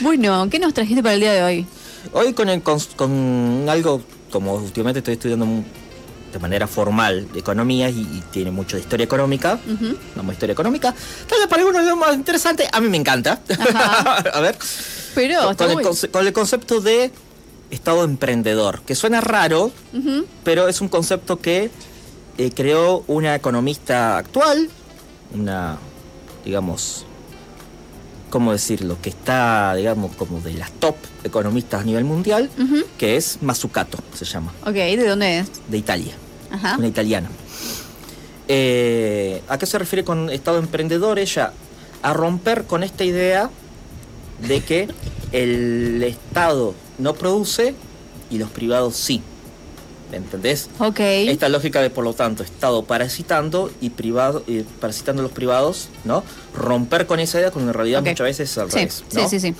Bueno, ¿qué nos trajiste para el día de hoy? Hoy con, el, con, con algo, como últimamente estoy estudiando de manera formal de economía y, y tiene mucho de historia económica, Ujú. vamos historia económica, tal vez para algunos es más interesante, a mí me encanta. A ver, Pero con, el con concepto de estado emprendedor, que suena raro, pero es un concepto que eh, creó una economista actual, una, digamos, ¿cómo decirlo? Que está, digamos, como de las top economistas a nivel mundial, que es Mazzucato, se llama, Ok, ¿de dónde es? de Italia, Ajá. una italiana. Eh, ¿A qué se refiere con estado emprendedor? Ella a romper con esta idea de que el Estado no produce y los privados sí. ¿Me entendés? Ok. Esta lógica de, por lo tanto, Estado parasitando y privado, eh, parasitando a los privados, ¿no? Romper con esa idea, cuando en realidad muchas veces es al Sí, revés, sí, ¿no? sí, sí.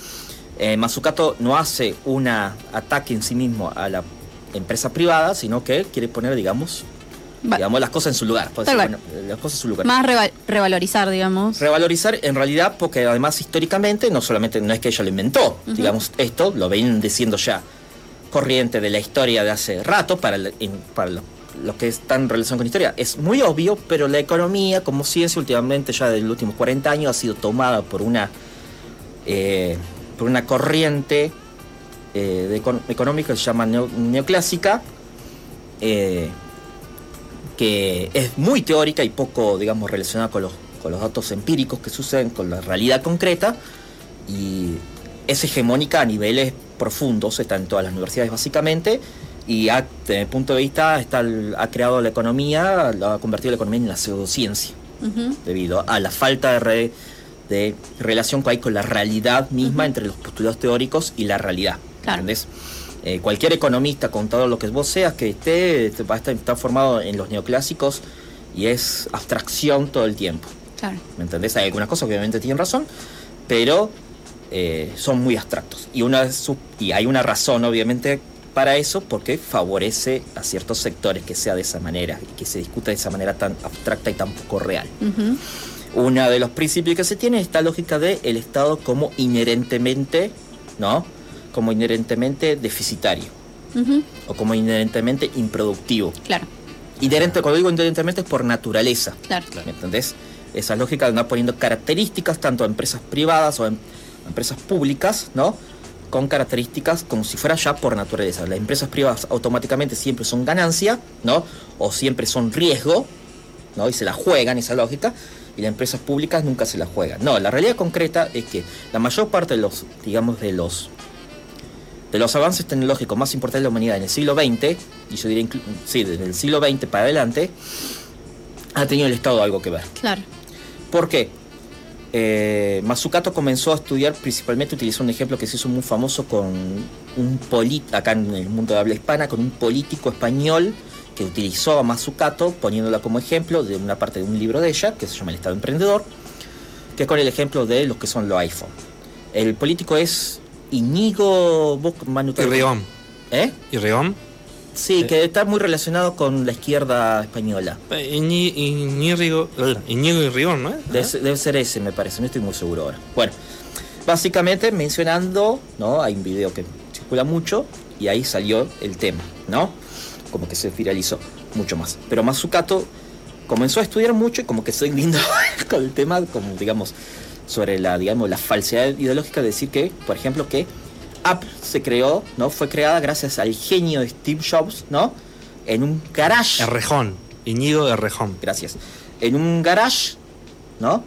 Eh, Mazzucato no hace un ataque en sí mismo a la empresa privada, sino que quiere poner, digamos, Va- digamos las cosas en su lugar. cual. bueno, las cosas en su lugar. Más reva- revalorizar, digamos. Revalorizar en realidad porque además históricamente no solamente no es que ella lo inventó, digamos esto lo ven diciendo ya corriente de la historia de hace rato para, el- en- para lo, lo que está en relación con historia. Es muy obvio, pero la economía como ciencia últimamente ya de los últimos 40 años ha sido tomada por una, eh, por una corriente eh, económica que se llama neo- neoclásica. eh, que es muy teórica y poco, digamos, relacionada con los, con los datos empíricos que suceden con la realidad concreta y es hegemónica a niveles profundos, está en todas las universidades básicamente y ha, desde mi punto de vista está el- ha creado la economía, ha convertido la economía en la pseudociencia debido a la falta de, re- de relación que hay con la realidad misma entre los postulados teóricos y la realidad. Claro. ¿Entendés? Eh, cualquier economista, contador, lo que vos seas, que esté, este, va a estar, está formado en los neoclásicos y es abstracción todo el tiempo. Claro. ¿Me entendés? Hay algunas cosas que obviamente tienen razón, pero eh, son muy abstractos. Y, una hay una razón, obviamente, para eso, porque favorece a ciertos sectores que sea de esa manera y que se discuta de esa manera tan abstracta y tan poco real. Ujú. Uno de los principios que se tiene es esta lógica de el Estado como inherentemente, ¿no? Como inherentemente deficitario o como inherentemente improductivo. Claro, Inherente, cuando digo inherentemente es por naturaleza. claro. ¿Me entendés? Esa lógica de andar poniendo características tanto a empresas privadas o a em- a empresas públicas, ¿no? Con características como si fuera ya por naturaleza. Las empresas privadas automáticamente siempre son ganancia, ¿no? O siempre son riesgo, ¿no? Y se la juegan esa lógica. Y las empresas públicas nunca se la juegan. No, la realidad concreta es que la mayor parte de los, digamos, de los de los avances tecnológicos más importantes de la humanidad en el siglo XX, y yo diría, sí, desde el siglo XX para adelante, ha tenido el Estado algo que ver. Claro. ¿Por qué? Eh, Mazzucato comenzó a estudiar principalmente, utilizó un ejemplo que se hizo muy famoso con un político, acá en el mundo de habla hispana, con un político español que utilizó a Mazzucato poniéndola como ejemplo de una parte de un libro de ella, que se llama El Estado Emprendedor, que es con el ejemplo de los que son los iPhone. El político es Iñigo... vos, Manu. ¿Eh? Irrión. Sí, que está muy relacionado con la izquierda española. Eh, Iñi- Iñigo Iñigo Irrión, ¿no? Debe, ser- debe ser ese, me parece, no estoy muy seguro ahora. Bueno, básicamente mencionando, ¿no? Hay un video que circula mucho y ahí salió el tema, ¿no? Como que se viralizó mucho más. Pero Mazzucato comenzó a estudiar mucho y como que estoy viendo con el tema, como digamos, sobre la, digamos, la falsedad ideológica de decir que, por ejemplo, que Apple se creó, ¿no? Fue creada gracias al genio de Steve Jobs, ¿no? En un garage. Errejón. Iñigo Errejón. Gracias. En un garage, ¿no?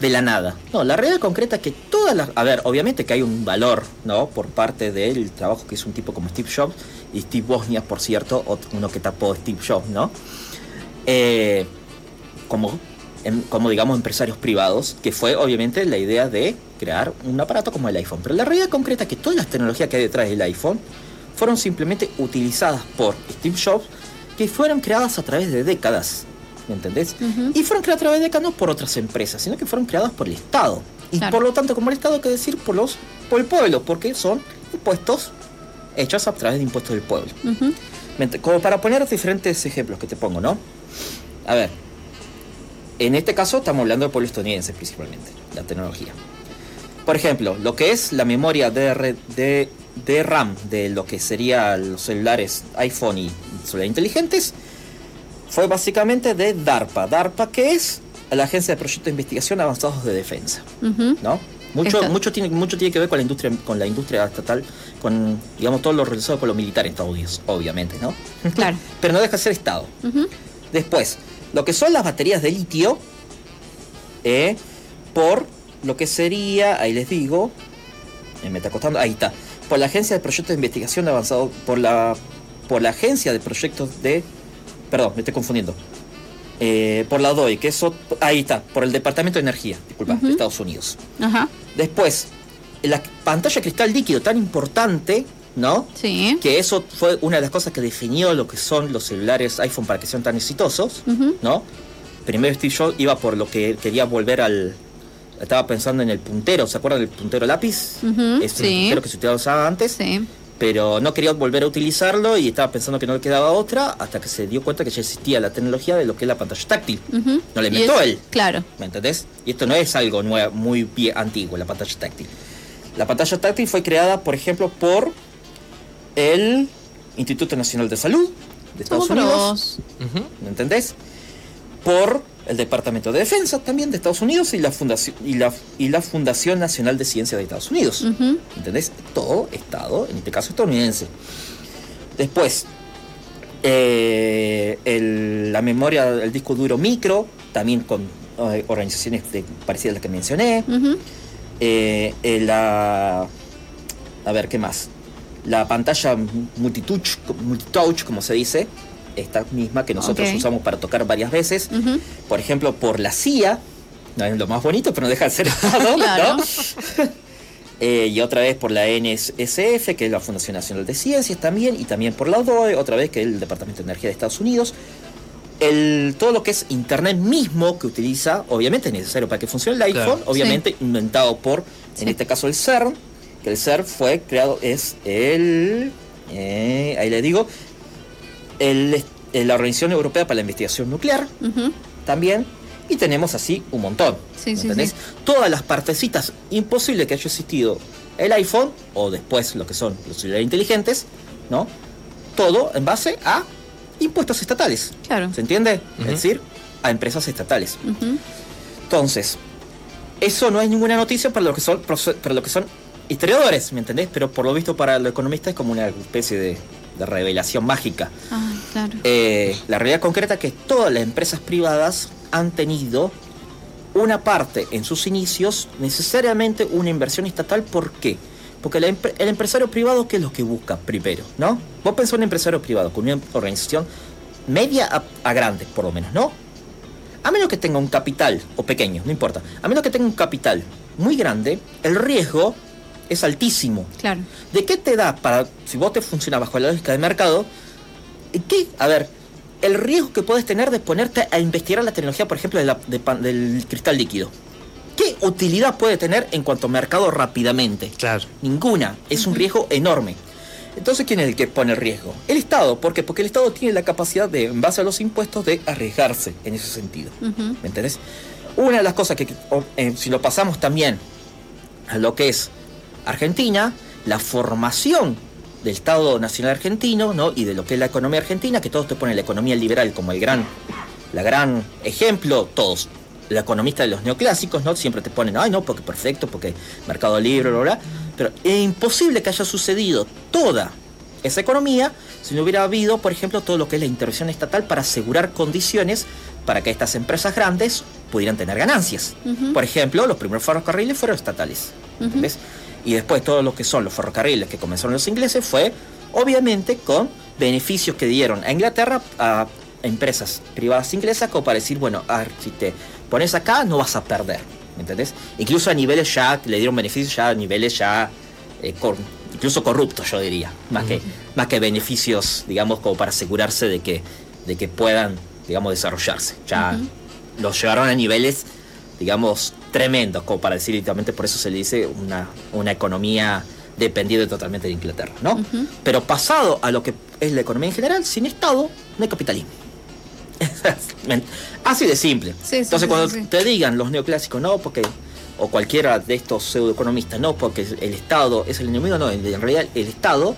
De la nada. No, la realidad concreta es que todas las... A ver, obviamente que hay un valor, ¿no? Por parte del trabajo que hizo un tipo como Steve Jobs y Steve Wozniak, por cierto, uno que tapó Steve Jobs, ¿no? Eh, como, em- como, digamos, empresarios privados, que fue obviamente la idea de crear un aparato como el iPhone. Pero la realidad concreta es que todas las tecnologías que hay detrás del iPhone fueron simplemente utilizadas por Steve Jobs, que fueron creadas a través de décadas. ¿Me entendés? Ujú. Y fueron creadas a través de décadas no por otras empresas, sino que fueron creadas por el Estado. Y Claro. por lo tanto, como el Estado, que decir por los por el pueblo, porque son impuestos hechos a través de impuestos del pueblo. Ujú. Mente- Como para poner diferentes ejemplos que te pongo, ¿no? A ver, en este caso estamos hablando del pueblo estadounidense principalmente, la tecnología. Por ejemplo, lo que es la memoria de, de, de RAM de lo que serían los celulares iPhone y celulares inteligentes fue básicamente de DARPA. DARPA, que es la Agencia de Proyectos de Investigación Avanzados de Defensa. ¿no? Mucho, mucho, tiene, mucho tiene que ver con la industria, con la industria estatal, con digamos todo lo relacionado con lo militar en Estados Unidos, obviamente, ¿no? Claro. Pero no deja de ser Estado. Después, lo que son las baterías de litio, eh, por lo que sería, ahí les digo, eh, me está costando, ahí está, por la Agencia de Proyectos de Investigación Avanzado, por la, por la Agencia de Proyectos de, perdón, me estoy confundiendo, Eh, por la DOI, que eso, ahí está, por el Departamento de Energía, disculpa, de Estados Unidos. Ajá. Después, la pantalla cristal líquido tan importante, ¿no? Sí. que eso fue una de las cosas que definió lo que son los celulares iPhone para que sean tan exitosos. ¿no? Primero Steve Jobs iba por lo que quería volver al... Estaba pensando en el puntero, ¿se acuerdan del puntero lápiz? Ujú, Es un sí. puntero que se utilizaba antes, Sí. pero no quería volver a utilizarlo y estaba pensando que no le quedaba otra hasta que se dio cuenta que ya existía la tecnología de lo que es la pantalla táctil. No la Y inventó es- él. Claro. ¿Me entendés? Y esto no es algo nuevo, muy antiguo, la pantalla táctil. La pantalla táctil fue creada, por ejemplo, por el Instituto Nacional de Salud de Estados Unidos. ¿Me entendés? Por el Departamento de Defensa también de Estados Unidos y la Fundación, y la, y la Fundación Nacional de Ciencia de Estados Unidos. Ujú. ¿Entendés? Todo Estado, en este caso estadounidense. Después, eh, el- la memoria, el disco duro micro, también con eh, organizaciones de- parecidas a las que mencioné. Eh, la. A ver, ¿qué más? La pantalla multitouch, multitouch, como se dice, esta misma que nosotros Ok. usamos para tocar varias veces. Ujú. Por ejemplo, por la CIA, no es lo más bonito, pero no deja de ser Estado, Claro. ¿no? Eh, y otra vez por la NSF, que es la Fundación Nacional de Ciencias también, y también por la ODOE, otra vez que es el Departamento de Energía de Estados Unidos. El, todo lo que es Internet mismo que utiliza, obviamente es necesario para que funcione el Claro. iPhone, obviamente inventado por, Sí. en este caso, el CERN, que el CERN fue creado, es el, eh, ahí le digo, el, eh, la Organización Europea para la Investigación Nuclear, también. Y tenemos así un montón. Sí, sí. Todas las partecitas, imposible que haya existido el iPhone o después lo que son los celulares inteligentes, ¿no? Todo en base a impuestos estatales. Claro. ¿Se entiende? Es decir, a empresas estatales. Entonces, eso no es ninguna noticia para lo que son, para lo que son historiadores, ¿me entendés? Pero por lo visto para los economistas es como una especie de, de revelación mágica. Ah, claro. Eh, la realidad concreta es que todas las empresas privadas han tenido una parte en sus inicios necesariamente una inversión estatal. ¿Por qué? Porque el empresario privado, ¿qué es lo que busca primero? ¿No? Vos pensás en un empresario privado con una organización media a, a grande, por lo menos, ¿no? A menos que tenga un capital, o pequeño, no importa. A menos que tenga un capital muy grande, el riesgo es altísimo. Claro. ¿De qué te da para, si vos te funciona bajo la lógica de mercado, qué? A ver, el riesgo que puedes tener de ponerte a investigar la tecnología, por ejemplo, de la- de pan- del cristal líquido. ¿Qué utilidad puede tener en cuanto a mercado rápidamente? Claro. Ninguna. Es un riesgo enorme. Entonces, ¿quién es el que pone el riesgo? El Estado. ¿Por qué? Porque el Estado tiene la capacidad de, en base a los impuestos, de arriesgarse en ese sentido. ¿Me entendés? Una de las cosas que, eh, si lo pasamos también a lo que es Argentina, la formación del Estado Nacional Argentino, ¿no? Y de lo que es la economía argentina, que todos te ponen la economía liberal como el gran, la gran ejemplo, todos. La economista de los neoclásicos, ¿no? Siempre te ponen, ay, no, porque perfecto, porque mercado libre, bla, bla. bla". Pero es imposible que haya sucedido toda esa economía si no hubiera habido, por ejemplo, todo lo que es la intervención estatal para asegurar condiciones para que estas empresas grandes pudieran tener ganancias. Por ejemplo, los primeros ferrocarriles fueron estatales. ¿entendés? Y después todo lo que son los ferrocarriles que comenzaron los ingleses fue, obviamente, con beneficios que dieron a Inglaterra a empresas privadas inglesas como para decir, bueno, a ver, si te pones acá no vas a perder. ¿Me entendés? Incluso a niveles ya, le dieron beneficios ya a niveles ya, eh, cor- incluso corruptos, yo diría. Más, que, más que beneficios, digamos, como para asegurarse de que, de que puedan, digamos, desarrollarse. Ya los llevaron a niveles, digamos, tremendos, como para decir literalmente, por eso se le dice una, una economía dependiente totalmente de Inglaterra, ¿no? Pero pasado a lo que es la economía en general, sin Estado no hay capitalismo. Así de simple. Sí, sí, Entonces sí, cuando te digan los neoclásicos, no, porque o cualquiera de estos pseudoeconomistas, no, porque el Estado es el enemigo, no, en en realidad el Estado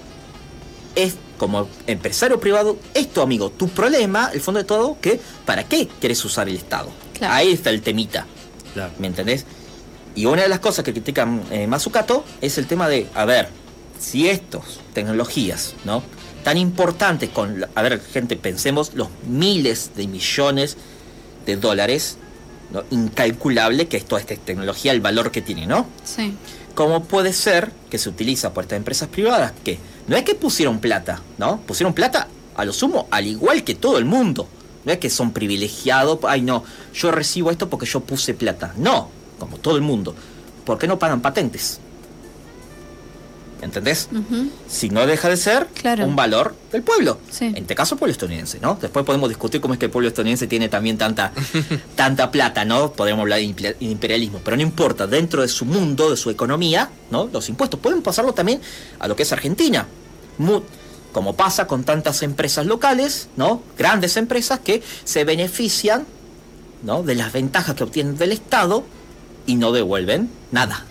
es como empresario privado, es tu amigo. Tu problema, el fondo de todo, que ¿para qué quieres usar el Estado? Claro. Ahí está el temita, Claro. ¿me entendés? Y una de las cosas que critican eh, Mazzucato es el tema de, a ver, si estos tecnologías, ¿no? Tan importantes con, a ver, gente, pensemos los miles de millones de dólares, ¿no? Incalculable que es toda esta tecnología, el valor que tiene, ¿no? Sí. ¿Cómo puede ser que se utiliza por estas empresas privadas que no es que pusieron plata, ¿no? Pusieron plata a lo sumo, al igual que todo el mundo. No es que son privilegiados, ay no, yo recibo esto porque yo puse plata. No, como todo el mundo. ¿Por qué no pagan patentes? ¿Entendés? Si no deja de ser Claro. un valor del pueblo. Sí. En este caso, pueblo estadounidense, ¿no? Después podemos discutir cómo es que el pueblo estadounidense tiene también tanta, tanta plata, ¿no? Podemos hablar de impe- imperialismo, pero no importa, dentro de su mundo, de su economía, ¿no? Los impuestos pueden pasarlo también a lo que es Argentina. Mu- como pasa con tantas empresas locales, ¿no? Grandes empresas que se benefician, ¿no? De las ventajas que obtienen del Estado y no devuelven nada.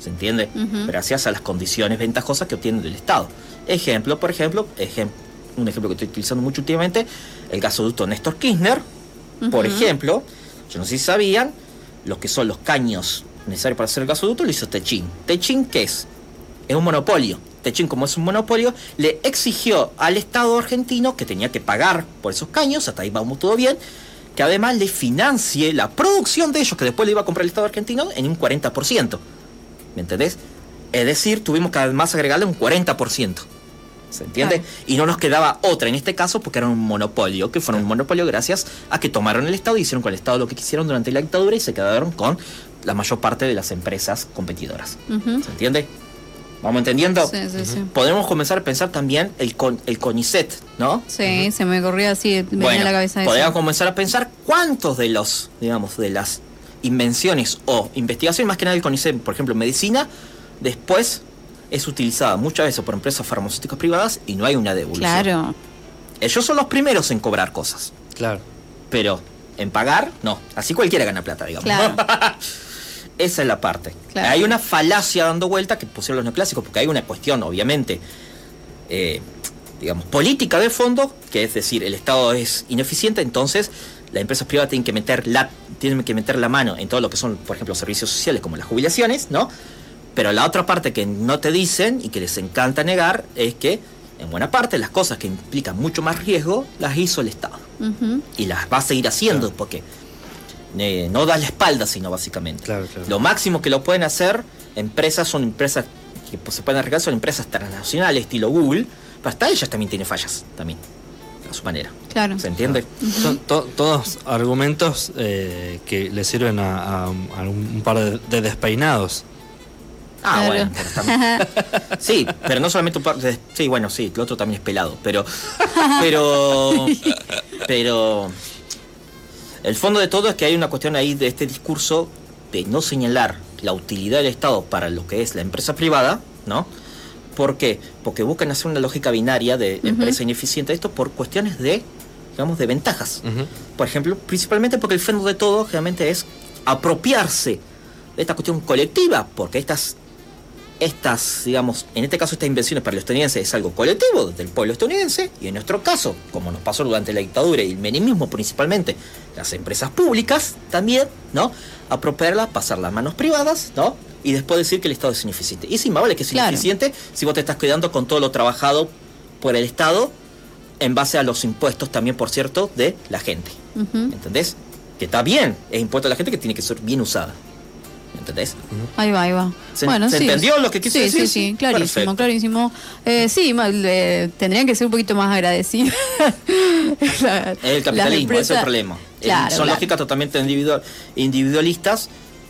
¿Se entiende? Gracias a las condiciones ventajosas que obtienen del Estado. Ejemplo, por ejemplo, ejem- un ejemplo que estoy utilizando mucho últimamente, el gasoducto Néstor Kirchner, por ejemplo, yo no sé si sabían, lo que son los caños necesarios para hacer el gasoducto lo hizo Techin. ¿Techin qué es? Es un monopolio. Como es un monopolio, le exigió al Estado argentino que tenía que pagar por esos caños, hasta ahí vamos todo bien, que además le financie la producción de ellos, que después le iba a comprar el Estado argentino en un 40%. ¿Me entendés? Es decir, tuvimos que además agregarle un 40%. ¿Se entiende? Claro. Y no nos quedaba otra en este caso porque era un monopolio, que fueron un monopolio gracias a que tomaron el Estado y hicieron con el Estado lo que quisieron durante la dictadura y se quedaron con la mayor parte de las empresas competidoras. ¿Se entiende? ¿Vamos entendiendo? Sí, sí, sí. Podemos comenzar a pensar también el, con, el CONICET, ¿no? Sí, se me corría así, venía a la cabeza eso. podríamos comenzar a pensar cuántos de los, digamos, de las invenciones o investigaciones, más que nada el CONICET, por ejemplo, en medicina, después es utilizada muchas veces por empresas farmacéuticas privadas y no hay una devolución. Claro. Ellos son los primeros en cobrar cosas, Claro. pero en pagar, no. Así cualquiera gana plata, digamos. Claro. Esa es la parte. Claro. Hay una falacia dando vuelta que pusieron los neoclásicos, porque hay una cuestión, obviamente, eh, digamos, política de fondo, que es decir, el Estado es ineficiente, entonces las empresas privadas tienen que meter la, tienen que meter la mano en todo lo que son, por ejemplo, servicios sociales como las jubilaciones, ¿no? Pero la otra parte que no te dicen y que les encanta negar es que, en buena parte, las cosas que implican mucho más riesgo las hizo el Estado. Y las va a seguir haciendo porque eh, no da la espalda, sino básicamente. Claro, claro. Lo máximo que lo pueden hacer, empresas son empresas que pues, se pueden arriesgar, son empresas transnacionales, estilo Google, pero hasta ellas también tienen fallas, también, a su manera. Claro. ¿Se entiende? Son to- todos argumentos eh, que le sirven a, a- a un, par de, de despeinados. Ah, Claro. bueno, pero también- Sí, pero no solamente un par de- Sí, bueno, sí, el otro también es pelado, pero. Pero. Pero. El fondo de todo es que hay una cuestión ahí de este discurso de no señalar la utilidad del Estado para lo que es la empresa privada, ¿no? ¿Por qué? Porque buscan hacer una lógica binaria de empresa ineficiente, esto por cuestiones de, digamos, de ventajas. Por ejemplo, principalmente porque el fondo de todo generalmente es apropiarse de esta cuestión colectiva, porque estas, estas, digamos, en este caso estas invenciones para los estadounidenses es algo colectivo del pueblo estadounidense, y en nuestro caso, como nos pasó durante la dictadura y el menemismo principalmente, las empresas públicas también, ¿no? Apropiarlas, pasarlas a manos privadas, ¿no? Y después decir que el Estado es ineficiente. Y sí, más vale que es Claro. ineficiente si vos te estás quedando con todo lo trabajado por el Estado en base a los impuestos también, por cierto, de la gente. Ujú. ¿Entendés? Que está bien, es impuesto a la gente que tiene que ser bien usada. ¿Entendés? Ahí va, ahí va. ¿Se- bueno, se sí. entendió lo que quise sí, decir? Sí, sí, clarísimo, Perfecto. clarísimo. Eh, sí, eh, tendrían que ser un poquito más agradecidos. El capitalismo, ese es el problema. Eh, Claro, son claro. lógicas totalmente individual, individualistas,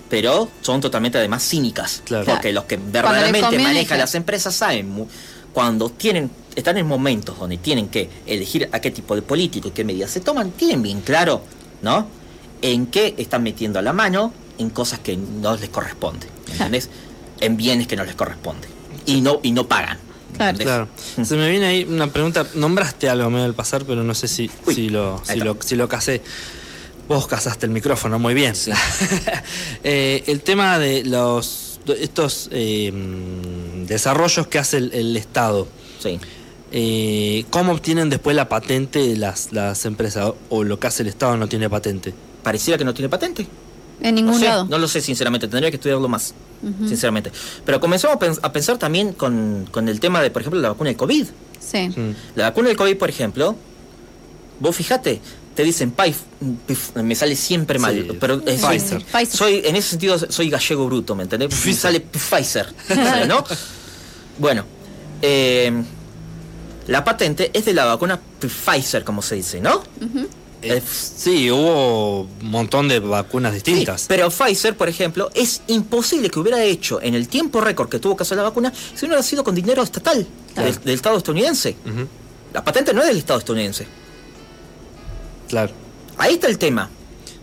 pero son totalmente además cínicas. Claro. Porque los que verdaderamente manejan las empresas saben cuando tienen están en momentos donde tienen que elegir a qué tipo de político y qué medidas se toman, tienen bien claro, ¿no? En qué están metiendo la mano en cosas que no les corresponde, ¿entendés? En bienes que no les corresponde. Y no, y no pagan. Claro. ¿entendés? Claro. Se me viene ahí una pregunta. Nombraste algo medio al pasar, pero no sé si, Uy, si, lo, si, lo, si lo casé. Vos casaste el micrófono muy bien. Eh, el tema de los estos eh, mm, desarrollos que hace el, el Estado. Sí. Eh, ¿Cómo obtienen después la patente las, las empresas? ¿O lo que hace el Estado no tiene patente? Pareciera que no tiene patente. En No, ningún sé, lado. no lo sé, sinceramente, tendría que estudiarlo más, sinceramente. Pero comenzamos a, pens- a pensar también con, con el tema de, por ejemplo, la vacuna del COVID. Sí. Mm. La vacuna del COVID, por ejemplo, vos fijate, te dicen Pif, pif, me sale siempre mal, Sí, pero es Pfizer. Pfizer. soy en ese sentido soy gallego bruto, ¿me entendés? Me sale Pfizer, ¿sabes, ¿no? bueno, eh, la patente es de la vacuna Pfizer, como se dice, ¿no? Eh, sí, hubo un montón de vacunas distintas. Sí, pero Pfizer, por ejemplo, es imposible que hubiera hecho en el tiempo récord que tuvo que hacer la vacuna si no hubiera sido con dinero estatal Claro. del, del Estado estadounidense. La patente no es del Estado estadounidense. Claro. Ahí está el tema.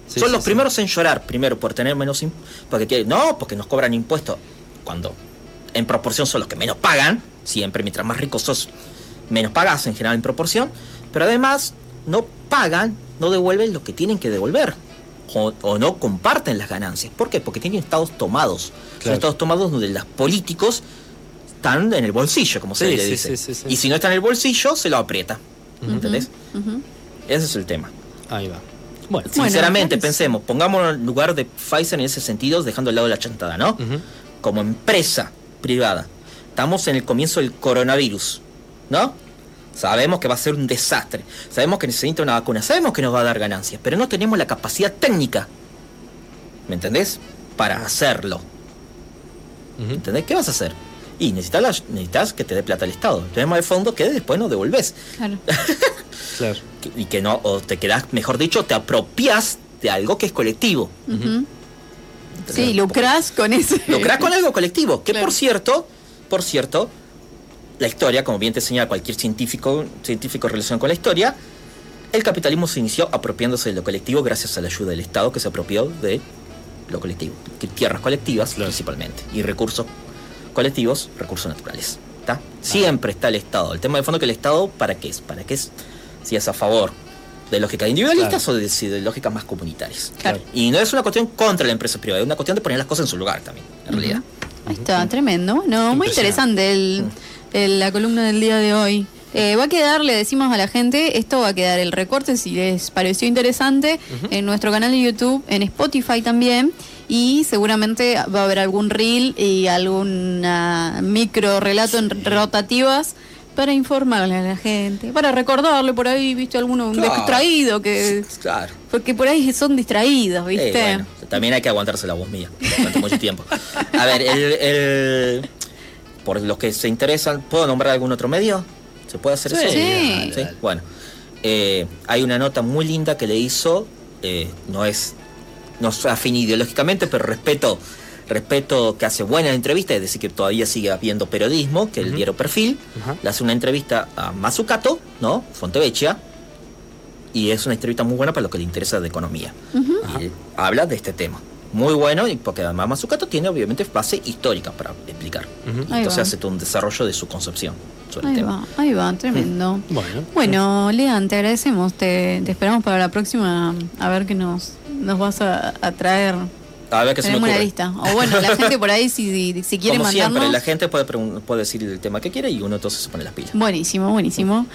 Sí, Son sí, los primeros en llorar, primero por tener menos impuestos. Porque no, porque nos cobran impuestos. Cuando en proporción son los que menos pagan. Siempre, mientras más ricos sos, menos pagas en general en proporción. Pero además, no pagan, no devuelven lo que tienen que devolver. O, o no comparten las ganancias. ¿Por qué? Porque tienen estados tomados. Son estados tomados donde los políticos están en el bolsillo, como se Sí, le sí, dice. sí, sí, sí. Y si no está en el bolsillo, se lo aprieta. ¿Entendés? Ese es el tema. Ahí va. Bueno. Sinceramente, pensemos, pongámonos en lugar de Pfizer en ese sentido, dejando al lado la chantada, ¿no? Como empresa privada, estamos en el comienzo del coronavirus, ¿no? Sabemos que va a ser un desastre, sabemos que necesita una vacuna, sabemos que nos va a dar ganancias, pero no tenemos la capacidad técnica, ¿me entendés? Para hacerlo, Ujú. ¿entendés? ¿Qué vas a hacer? Y necesitas, la- necesitas que te dé plata el Estado, el tema de fondo que después no devolves. Claro. Claro. Y que no, o te quedas, mejor dicho, te apropias de algo que es colectivo. Ujú. Sí, lucrás con eso. Lucrar con algo colectivo. Que Claro. por cierto, por cierto, la historia, como bien te enseña cualquier científico, científico relacionado con la historia, el capitalismo se inició apropiándose de lo colectivo gracias a la ayuda del Estado que se apropió de lo colectivo. Tierras colectivas Claro. principalmente. Y recursos colectivos, recursos naturales. ¿Está? Siempre está el Estado. El tema de fondo que el Estado, ¿para qué es? ¿Para qué es? Si es a favor de lógicas individualistas o de, si de lógicas más comunitarias. Claro. Y no es una cuestión contra la empresa privada, es una cuestión de poner las cosas en su lugar también, en realidad. Ahí está, tremendo. Bueno, muy interesante el, el- la columna del día de hoy. Eh, va a quedar, le decimos a la gente, esto va a quedar el recorte si les pareció interesante en nuestro canal de YouTube, en Spotify también. Y seguramente va a haber algún reel y alguna micro relato en rotativas para informarle a la gente, para recordarle por ahí, viste, alguno un Claro. distraído que Claro. porque por ahí son distraídos, Eh, viste. bueno, también hay que aguantarse la voz mía durante mucho tiempo. A ver, el, el- por los que se interesan, ¿puedo nombrar algún otro medio? ¿Se puede hacer Sí, eso? Sí. Sí, Bueno, eh, hay una nota muy linda que le hizo, eh, no es, no es afín ideológicamente, pero respeto, respeto que hace buenas entrevistas, es decir, que todavía sigue habiendo periodismo, que el diario Perfil, le hace una entrevista a Mazzucato, ¿no? Fontevecchia, y es una entrevista muy buena para lo que le interesa de economía. Y él habla de este tema. Muy bueno, y porque además Mazzucato tiene obviamente base histórica para explicar. Entonces va. hace todo un desarrollo de su concepción sobre el Ahí tema. va, ahí va, tremendo. Bueno. Bueno, Lean, te agradecemos, te, te esperamos para la próxima a ver qué nos, nos vas a, a traer. A ver qué se me una ocurre. lista. O bueno, la gente por ahí si, si quiere Como mandarnos. siempre, la gente puede, puede decir el tema que quiere y uno entonces se pone las pilas. Buenísimo, buenísimo.